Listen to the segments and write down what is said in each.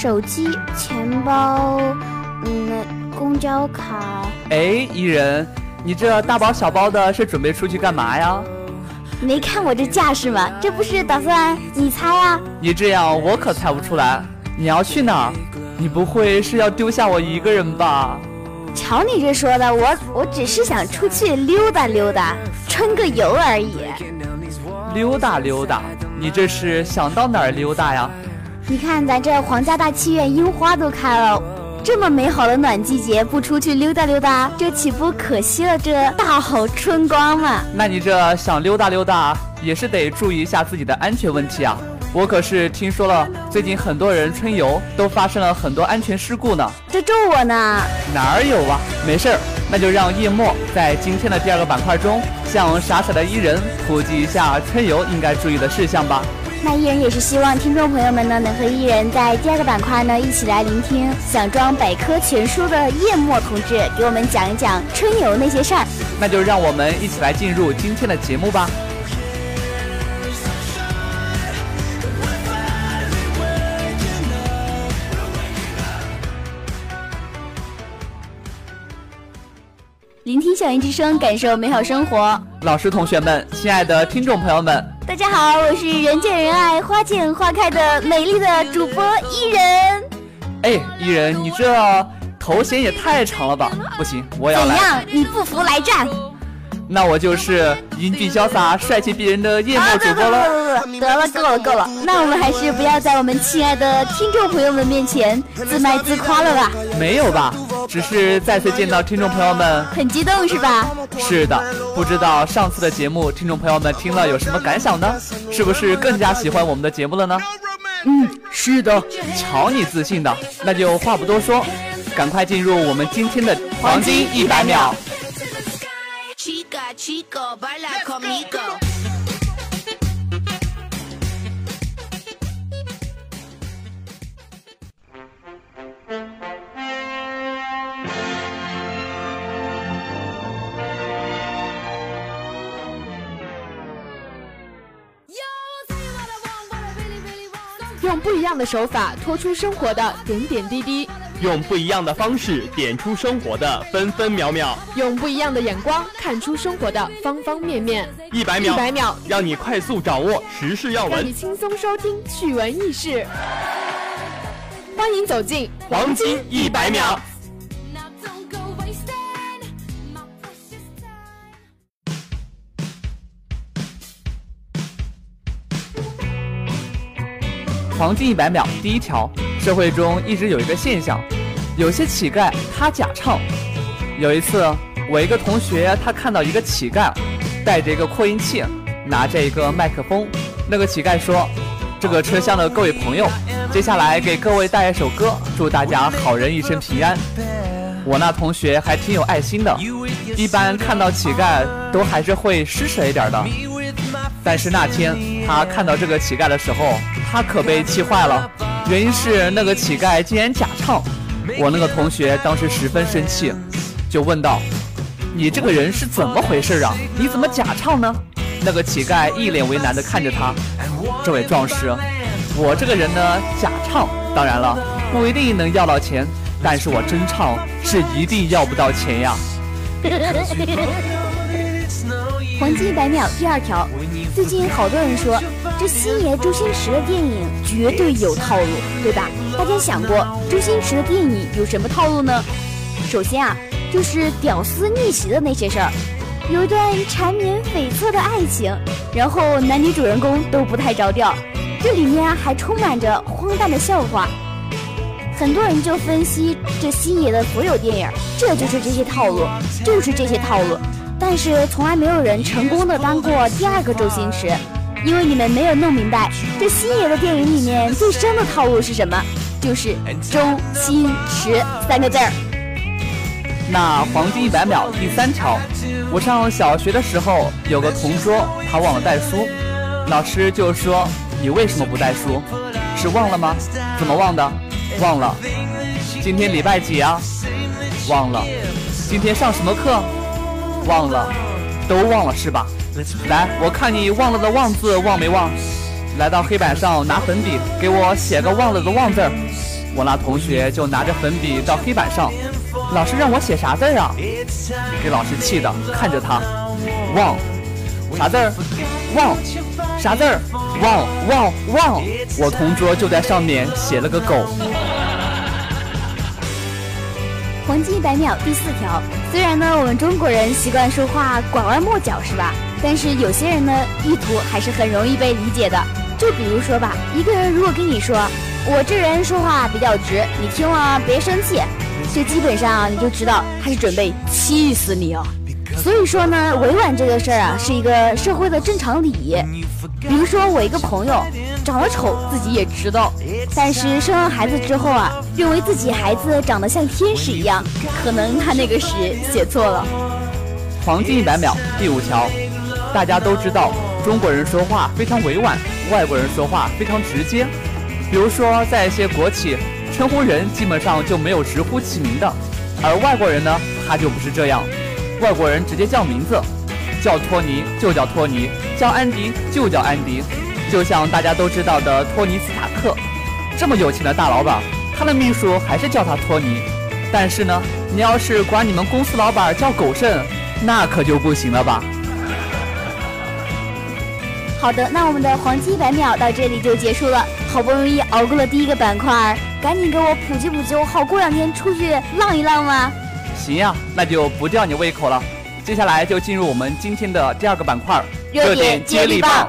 手机、钱包，嗯，公交卡。哎，伊人，你这大包小包的，是准备出去干嘛呀？没看我这架势吗？这不是打算你猜啊？你这样我可猜不出来。你要去哪儿？你不会是要丢下我一个人吧？瞧你这说的，我我只是想出去溜达溜达，春个游而已。溜达溜达，你这是想到哪儿溜达呀？你看咱这皇家大剧院樱花都开了，这么美好的暖季节，不出去溜达溜达，这岂不可惜了这大好春光嘛？那你这想溜达溜达，也是得注意一下自己的安全问题啊。我可是听说了，最近很多人春游都发生了很多安全事故呢。这咒我呢？哪儿有啊？没事儿，那就让叶墨在今天的第二个板块中，向傻傻的伊人普及一下春游应该注意的事项吧。那依然也是希望听众朋友们呢，能和依然在第二个板块呢一起来聆听想装百科全书的叶墨同志给我们讲一讲春游那些事儿。那就让我们一起来进入今天的节目吧。聆听校园之声，感受美好生活。老师、同学们，亲爱的听众朋友们，大家好，我是人见人爱、花见花开的美丽的主播伊人。哎，伊人，你这头衔也太长了吧？不行，我要来。怎样？你不服来战？那我就是英俊潇洒、帅气逼人的夜幕主播了。得了，够了，够了。那我们还是不要在我们亲爱的听众朋友们面前自卖自夸了吧？没有吧？只是再次见到听众朋友们，很激动是吧？是的。不知道上次的节目，听众朋友们听了有什么感想呢？是不是更加喜欢我们的节目了呢？嗯，是的。瞧你自信的，那就话不多说，赶快进入我们今天的黄金一百秒。用不一样的手法托出生活的点点滴滴，用不一样的方式点出生活的分分秒秒，用不一样的眼光看出生活的方方面面。一百秒，一百秒，让你快速掌握时事要闻，让你轻松收听趣闻轶事。欢迎走进黄金一百秒。黄金一百秒，第一条，社会中一直有一个现象，有些乞丐他假唱。有一次，我一个同学他看到一个乞丐，带着一个扩音器，拿着一个麦克风。那个乞丐说：“这个车厢的各位朋友，接下来给各位带一首歌，祝大家好人一生平安。”我那同学还挺有爱心的，一般看到乞丐都还是会施舍一点的。但是那天他看到这个乞丐的时候，他可被气坏了，原因是那个乞丐竟然假唱。我那个同学当时十分生气，就问道：“你这个人是怎么回事啊？你怎么假唱呢？”那个乞丐一脸为难地看着他：“这位壮士，我这个人呢，假唱当然了不一定能要到钱，但是我真唱是一定要不到钱呀。”黄金一百秒第二条，最近好多人说这星爷周星驰的电影绝对有套路，对吧？大家想过周星驰的电影有什么套路呢？首先啊，就是屌丝逆袭的那些事儿，有一段缠绵悱恻的爱情，然后男女主人公都不太着调，这里面还充满着荒诞的笑话。很多人就分析这星爷的所有电影，这就是这些套路，就是这些套路。但是从来没有人成功的当过第二个周星驰，因为你们没有弄明白，这星爷的电影里面最深的套路是什么，就是周星驰三个字儿。那黄金一百秒第三条，我上小学的时候有个同桌，他忘了带书，老师就说你为什么不带书？是忘了吗？怎么忘的？忘了。今天礼拜几啊？忘了。今天上什么课？忘了。都忘了是吧？来，我看你忘了的忘字忘没忘？来到黑板上拿粉笔给我写个忘了的忘字。我那同学就拿着粉笔到黑板上。老师让我写啥字啊？给老师气的，看着他，忘，啥字儿？忘，啥字儿？忘忘忘！我同桌就在上面写了个狗。黄金一百秒第四条，虽然呢我们中国人习惯说话拐弯抹角是吧？但是有些人呢意图还是很容易被理解的。就比如说吧，一个人如果跟你说，我这人说话比较直，你听了别生气。这基本上你就知道他是准备气死你啊！所以说呢，委婉这个事儿啊，是一个社会的正常礼仪。比如说我一个朋友长得丑，自己也知道，但是生完孩子之后啊，认为自己孩子长得像天使一样，可能他那个是写错了。黄金一百秒第五条，大家都知道中国人说话非常委婉，外国人说话非常直接。比如说在一些国企。称呼人基本上就没有直呼其名的，而外国人呢，他就不是这样。外国人直接叫名字，叫托尼就叫托尼，叫安迪就叫安迪。就像大家都知道的托尼斯塔克，这么有钱的大老板，他的秘书还是叫他托尼。但是呢，你要是管你们公司老板叫狗剩，那可就不行了吧？好的，那我们的黄金一百秒到这里就结束了。好不容易熬过了第一个板块。赶紧给我普及普及，我好过两天出去浪一浪吗？行呀，那就不吊你胃口了。接下来就进入我们今天的第二个板块——热点接力棒。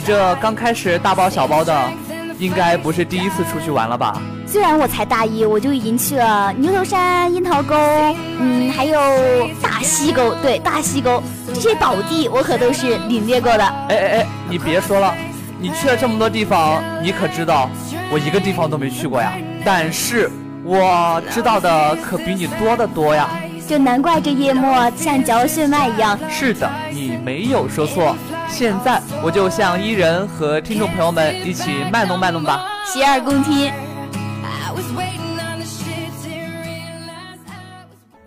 你这刚开始大包小包的，应该不是第一次出去玩了吧？虽然我才大一，我就已经去了牛头山、樱桃沟，嗯，还有大溪沟，对，大溪沟这些宝地，我可都是领略过的。哎哎哎，你别说了，你去了这么多地方，你可知道我一个地方都没去过呀？但是我知道的可比你多得多呀。就难怪这夜幕像嚼血脉一样。是的，你没有说错。现在我就向伊人和听众朋友们一起卖弄卖弄吧，洗耳恭听。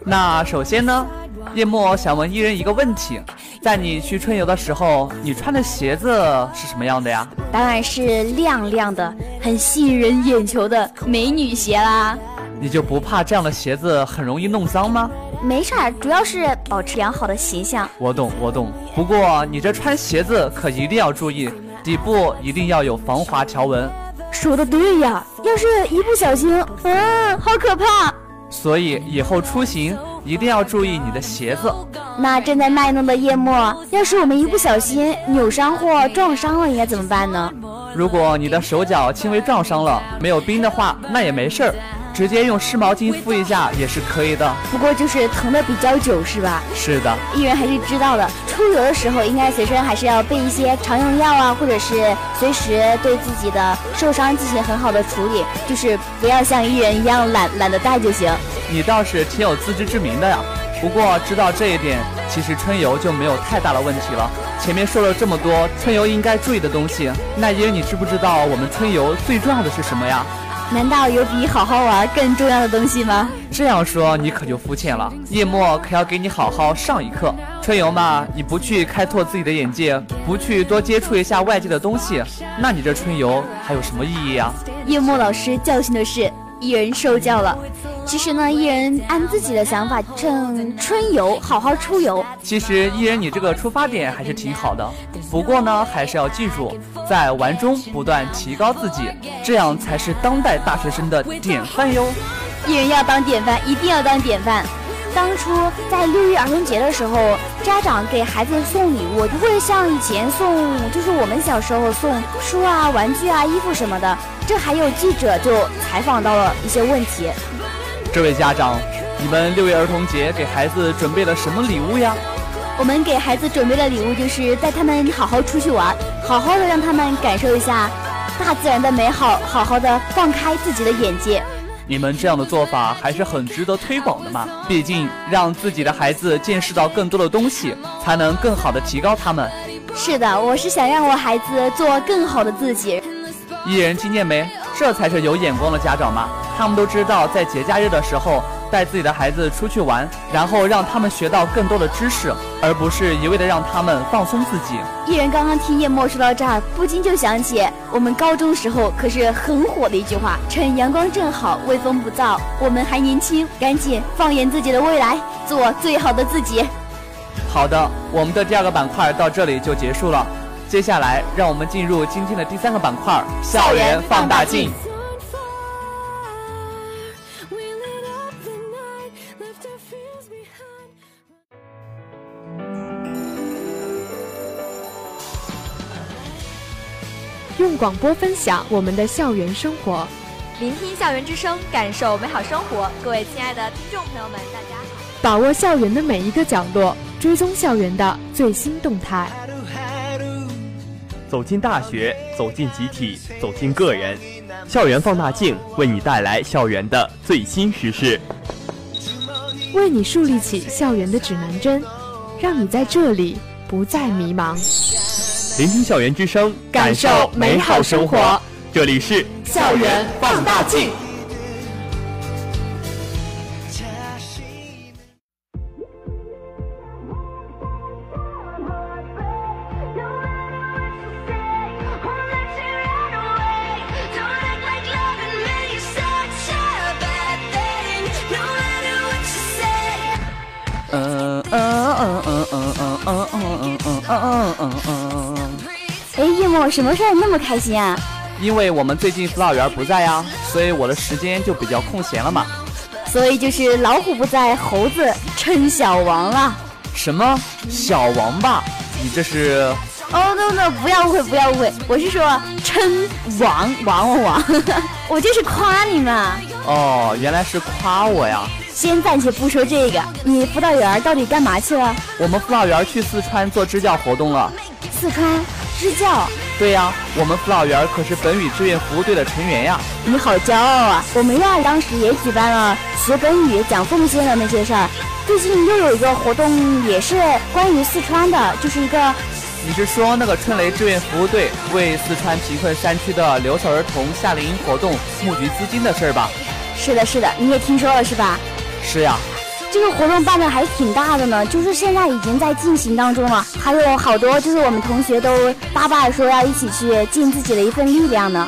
那首先呢，叶墨想问伊人一个问题：在你去春游的时候，你穿的鞋子是什么样的呀？当然是亮亮的、很吸引人眼球的美女鞋啦。你就不怕这样的鞋子很容易弄脏吗？没事儿，主要是保持良好的形象。我懂，我懂。不过你这穿鞋子可一定要注意，底部一定要有防滑条纹。说的对呀，要是一不小心，嗯，好可怕。所以以后出行一定要注意你的鞋子。那正在卖弄的夜幕，要是我们一不小心扭伤或撞伤了，应该怎么办呢？如果你的手脚轻微撞伤了，没有冰的话，那也没事儿。直接用湿毛巾敷一下也是可以的。不过就是疼的比较久，是吧？是的。艺人还是知道的，出游的时候应该随身还是要备一些常用药啊，或者是随时对自己的受伤进行很好的处理，就是不要像艺人一样懒懒得带就行。你倒是挺有自知之明的呀。不过知道这一点，其实春游就没有太大的问题了。前面说了这么多春游应该注意的东西，那爷你知不知道我们春游最重要的是什么呀？难道有比好好玩更重要的东西吗？这样说你可就肤浅了。叶墨可要给你好好上一课。春游嘛，你不去开拓自己的眼界，不去多接触一下外界的东西，那你这春游还有什么意义啊？叶墨老师教训的是。一人受教了。其实呢，艺人按自己的想法，趁春游好好出游。其实艺人你这个出发点还是挺好的，不过呢，还是要记住，在玩中不断提高自己，这样才是当代大学生的典范哟。艺人要当典范，一定要当典范。当初在六一儿童节的时候，家长给孩子送礼物，不会像以前送，就是我们小时候送书啊、玩具啊、衣服什么的。这还有记者就采访到了一些问题。这位家长，你们六一儿童节给孩子准备了什么礼物呀？我们给孩子准备的礼物就是带他们好好出去玩，好好的让他们感受一下大自然的美好，好好的放开自己的眼界。你们这样的做法还是很值得推广的嘛！毕竟让自己的孩子见识到更多的东西，才能更好的提高他们。是的，我是想让我孩子做更好的自己。艺人听见没？这才是有眼光的家长嘛！他们都知道在节假日的时候。带自己的孩子出去玩，然后让他们学到更多的知识，而不是一味的让他们放松自己。艺人刚刚听叶墨说到这儿，不禁就想起我们高中时候可是很火的一句话：“趁阳光正好，微风不燥，我们还年轻，赶紧放眼自己的未来，做最好的自己。”好的，我们的第二个板块到这里就结束了，接下来让我们进入今天的第三个板块——校园放大镜。用广播分享我们的校园生活，聆听校园之声，感受美好生活。各位亲爱的听众朋友们，大家好！把握校园的每一个角落，追踪校园的最新动态。走进大学，走进集体，走进个人，校园放大镜为你带来校园的最新时事，为你树立起校园的指南针，让你在这里不再迷茫。聆听校园之声，感受美好生活。这里是校园放大镜。嗯嗯嗯嗯嗯。哎，叶墨，什么事儿那么开心啊？因为我们最近辅导员不在呀，所以我的时间就比较空闲了嘛。所以就是老虎不在，猴子称小王了。什么小王八？你这是？哦，no no，不要误会，不要误会，我是说称王王王王，我就是夸你嘛。哦，原来是夸我呀。先暂且不说这个，你辅导员到底干嘛去了？我们辅导员去四川做支教活动了。四川？支教，对呀，我们辅导员可是本语志愿服务队的成员呀。你好骄傲啊！我们院当时也举办了学本语、讲奉献的那些事儿。最近又有一个活动，也是关于四川的，就是一个。你是说那个春雷志愿服务队为四川贫困山区的留守儿童夏令营活动募集资金的事儿吧？是的，是的，你也听说了是吧？是呀。这个活动办的还挺大的呢，就是现在已经在进行当中了，还有好多就是我们同学都巴巴的说要一起去尽自己的一份力量呢。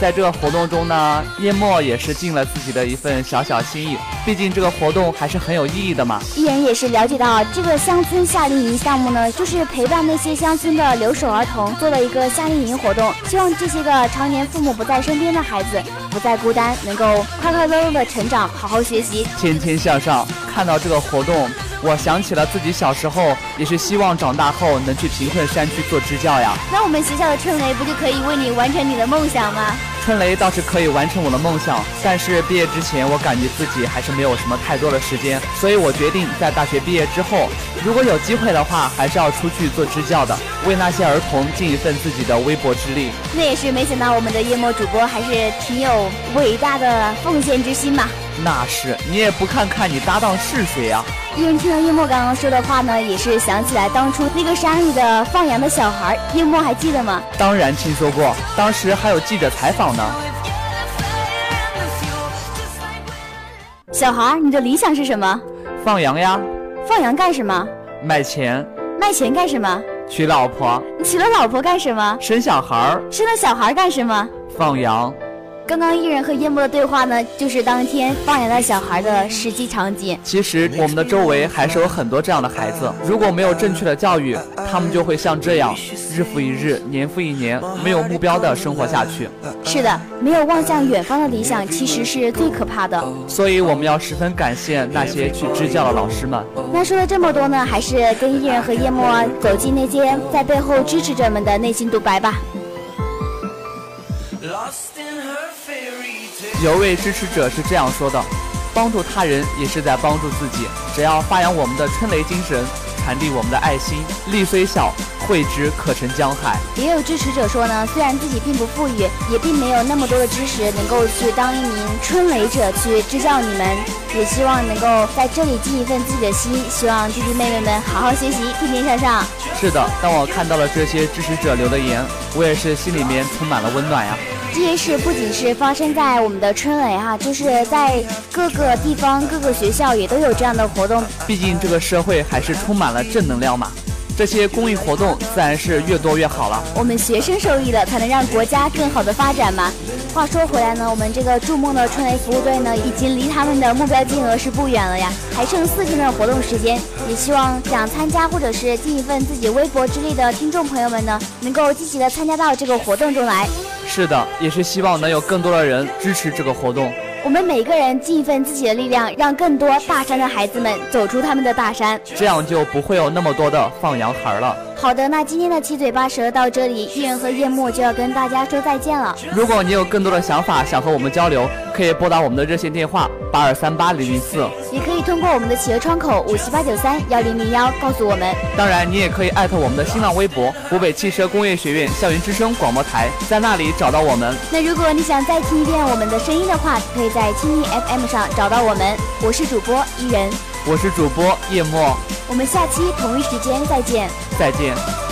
在这个活动中呢，叶墨也是尽了自己的一份小小心意，毕竟这个活动还是很有意义的嘛。艺人也是了解到这个乡村夏令营项目呢，就是陪伴那些乡村的留守儿童做了一个夏令营活动，希望这些个常年父母不在身边的孩子不再孤单，能够快快乐乐的成长，好好学习，天天向上。看到这个活动，我想起了自己小时候，也是希望长大后能去贫困山区做支教呀。那我们学校的春雷不就可以为你完成你的梦想吗？春雷倒是可以完成我的梦想，但是毕业之前，我感觉自己还是没有什么太多的时间，所以我决定在大学毕业之后，如果有机会的话，还是要出去做支教的，为那些儿童尽一份自己的微薄之力。那也是没想到，我们的夜幕主播还是挺有伟大的奉献之心嘛。那是，你也不看看你搭档是谁呀？一人听到叶墨刚刚说的话呢，也是想起来当初那个山里的放羊的小孩，叶墨还记得吗？当然听说过，当时还有记者采访呢。小孩，你的理想是什么？放羊呀。放羊干什么？卖钱。卖钱干什么？娶老婆。你娶了老婆干什么？生小孩。生了小孩干什么？放羊。刚刚艺人和叶幕的对话呢，就是当天放羊的小孩的实际场景。其实我们的周围还是有很多这样的孩子，如果没有正确的教育，他们就会像这样，日复一日，年复一年，没有目标的生活下去。是的，没有望向远方的理想，其实是最可怕的。所以我们要十分感谢那些去支教的老师们。那说了这么多呢，还是跟艺人和叶幕走进那些在背后支持者们的内心独白吧。有位支持者是这样说的：“帮助他人也是在帮助自己。只要发扬我们的春雷精神，传递我们的爱心，力虽小，惠之可成江海。”也有支持者说呢，虽然自己并不富裕，也并没有那么多的知识，能够去当一名春雷者去支教你们，也希望能够在这里尽一份自己的心，希望弟弟妹妹们好好学习，天天向上。是的，当我看到了这些支持者留的言，我也是心里面充满了温暖呀。这件事不仅是发生在我们的春雷哈，就是在各个地方、各个学校也都有这样的活动。毕竟这个社会还是充满了正能量嘛，这些公益活动自然是越多越好了。我们学生受益了，才能让国家更好的发展嘛。话说回来呢，我们这个筑梦的春雷服务队呢，已经离他们的目标金额是不远了呀，还剩四天的活动时间。也希望想参加或者是尽一份自己微薄之力的听众朋友们呢，能够积极的参加到这个活动中来。是的，也是希望能有更多的人支持这个活动。我们每个人尽一份自己的力量，让更多大山的孩子们走出他们的大山，这样就不会有那么多的放羊孩了。好的，那今天的七嘴八舌到这里，艺人和夜幕就要跟大家说再见了。如果你有更多的想法想和我们交流，可以拨打我们的热线电话八二三八零零四，也可以通过我们的企鹅窗口五七八九三幺零零幺告诉我们。当然，你也可以艾特我们的新浪微博湖北汽车工业学院校园之声广播台，在那里找到我们。那如果你想再听一遍我们的声音的话，可以在蜻蜓 FM 上找到我们。我是主播伊人，我是主播叶墨，我们下期同一时间再见，再见。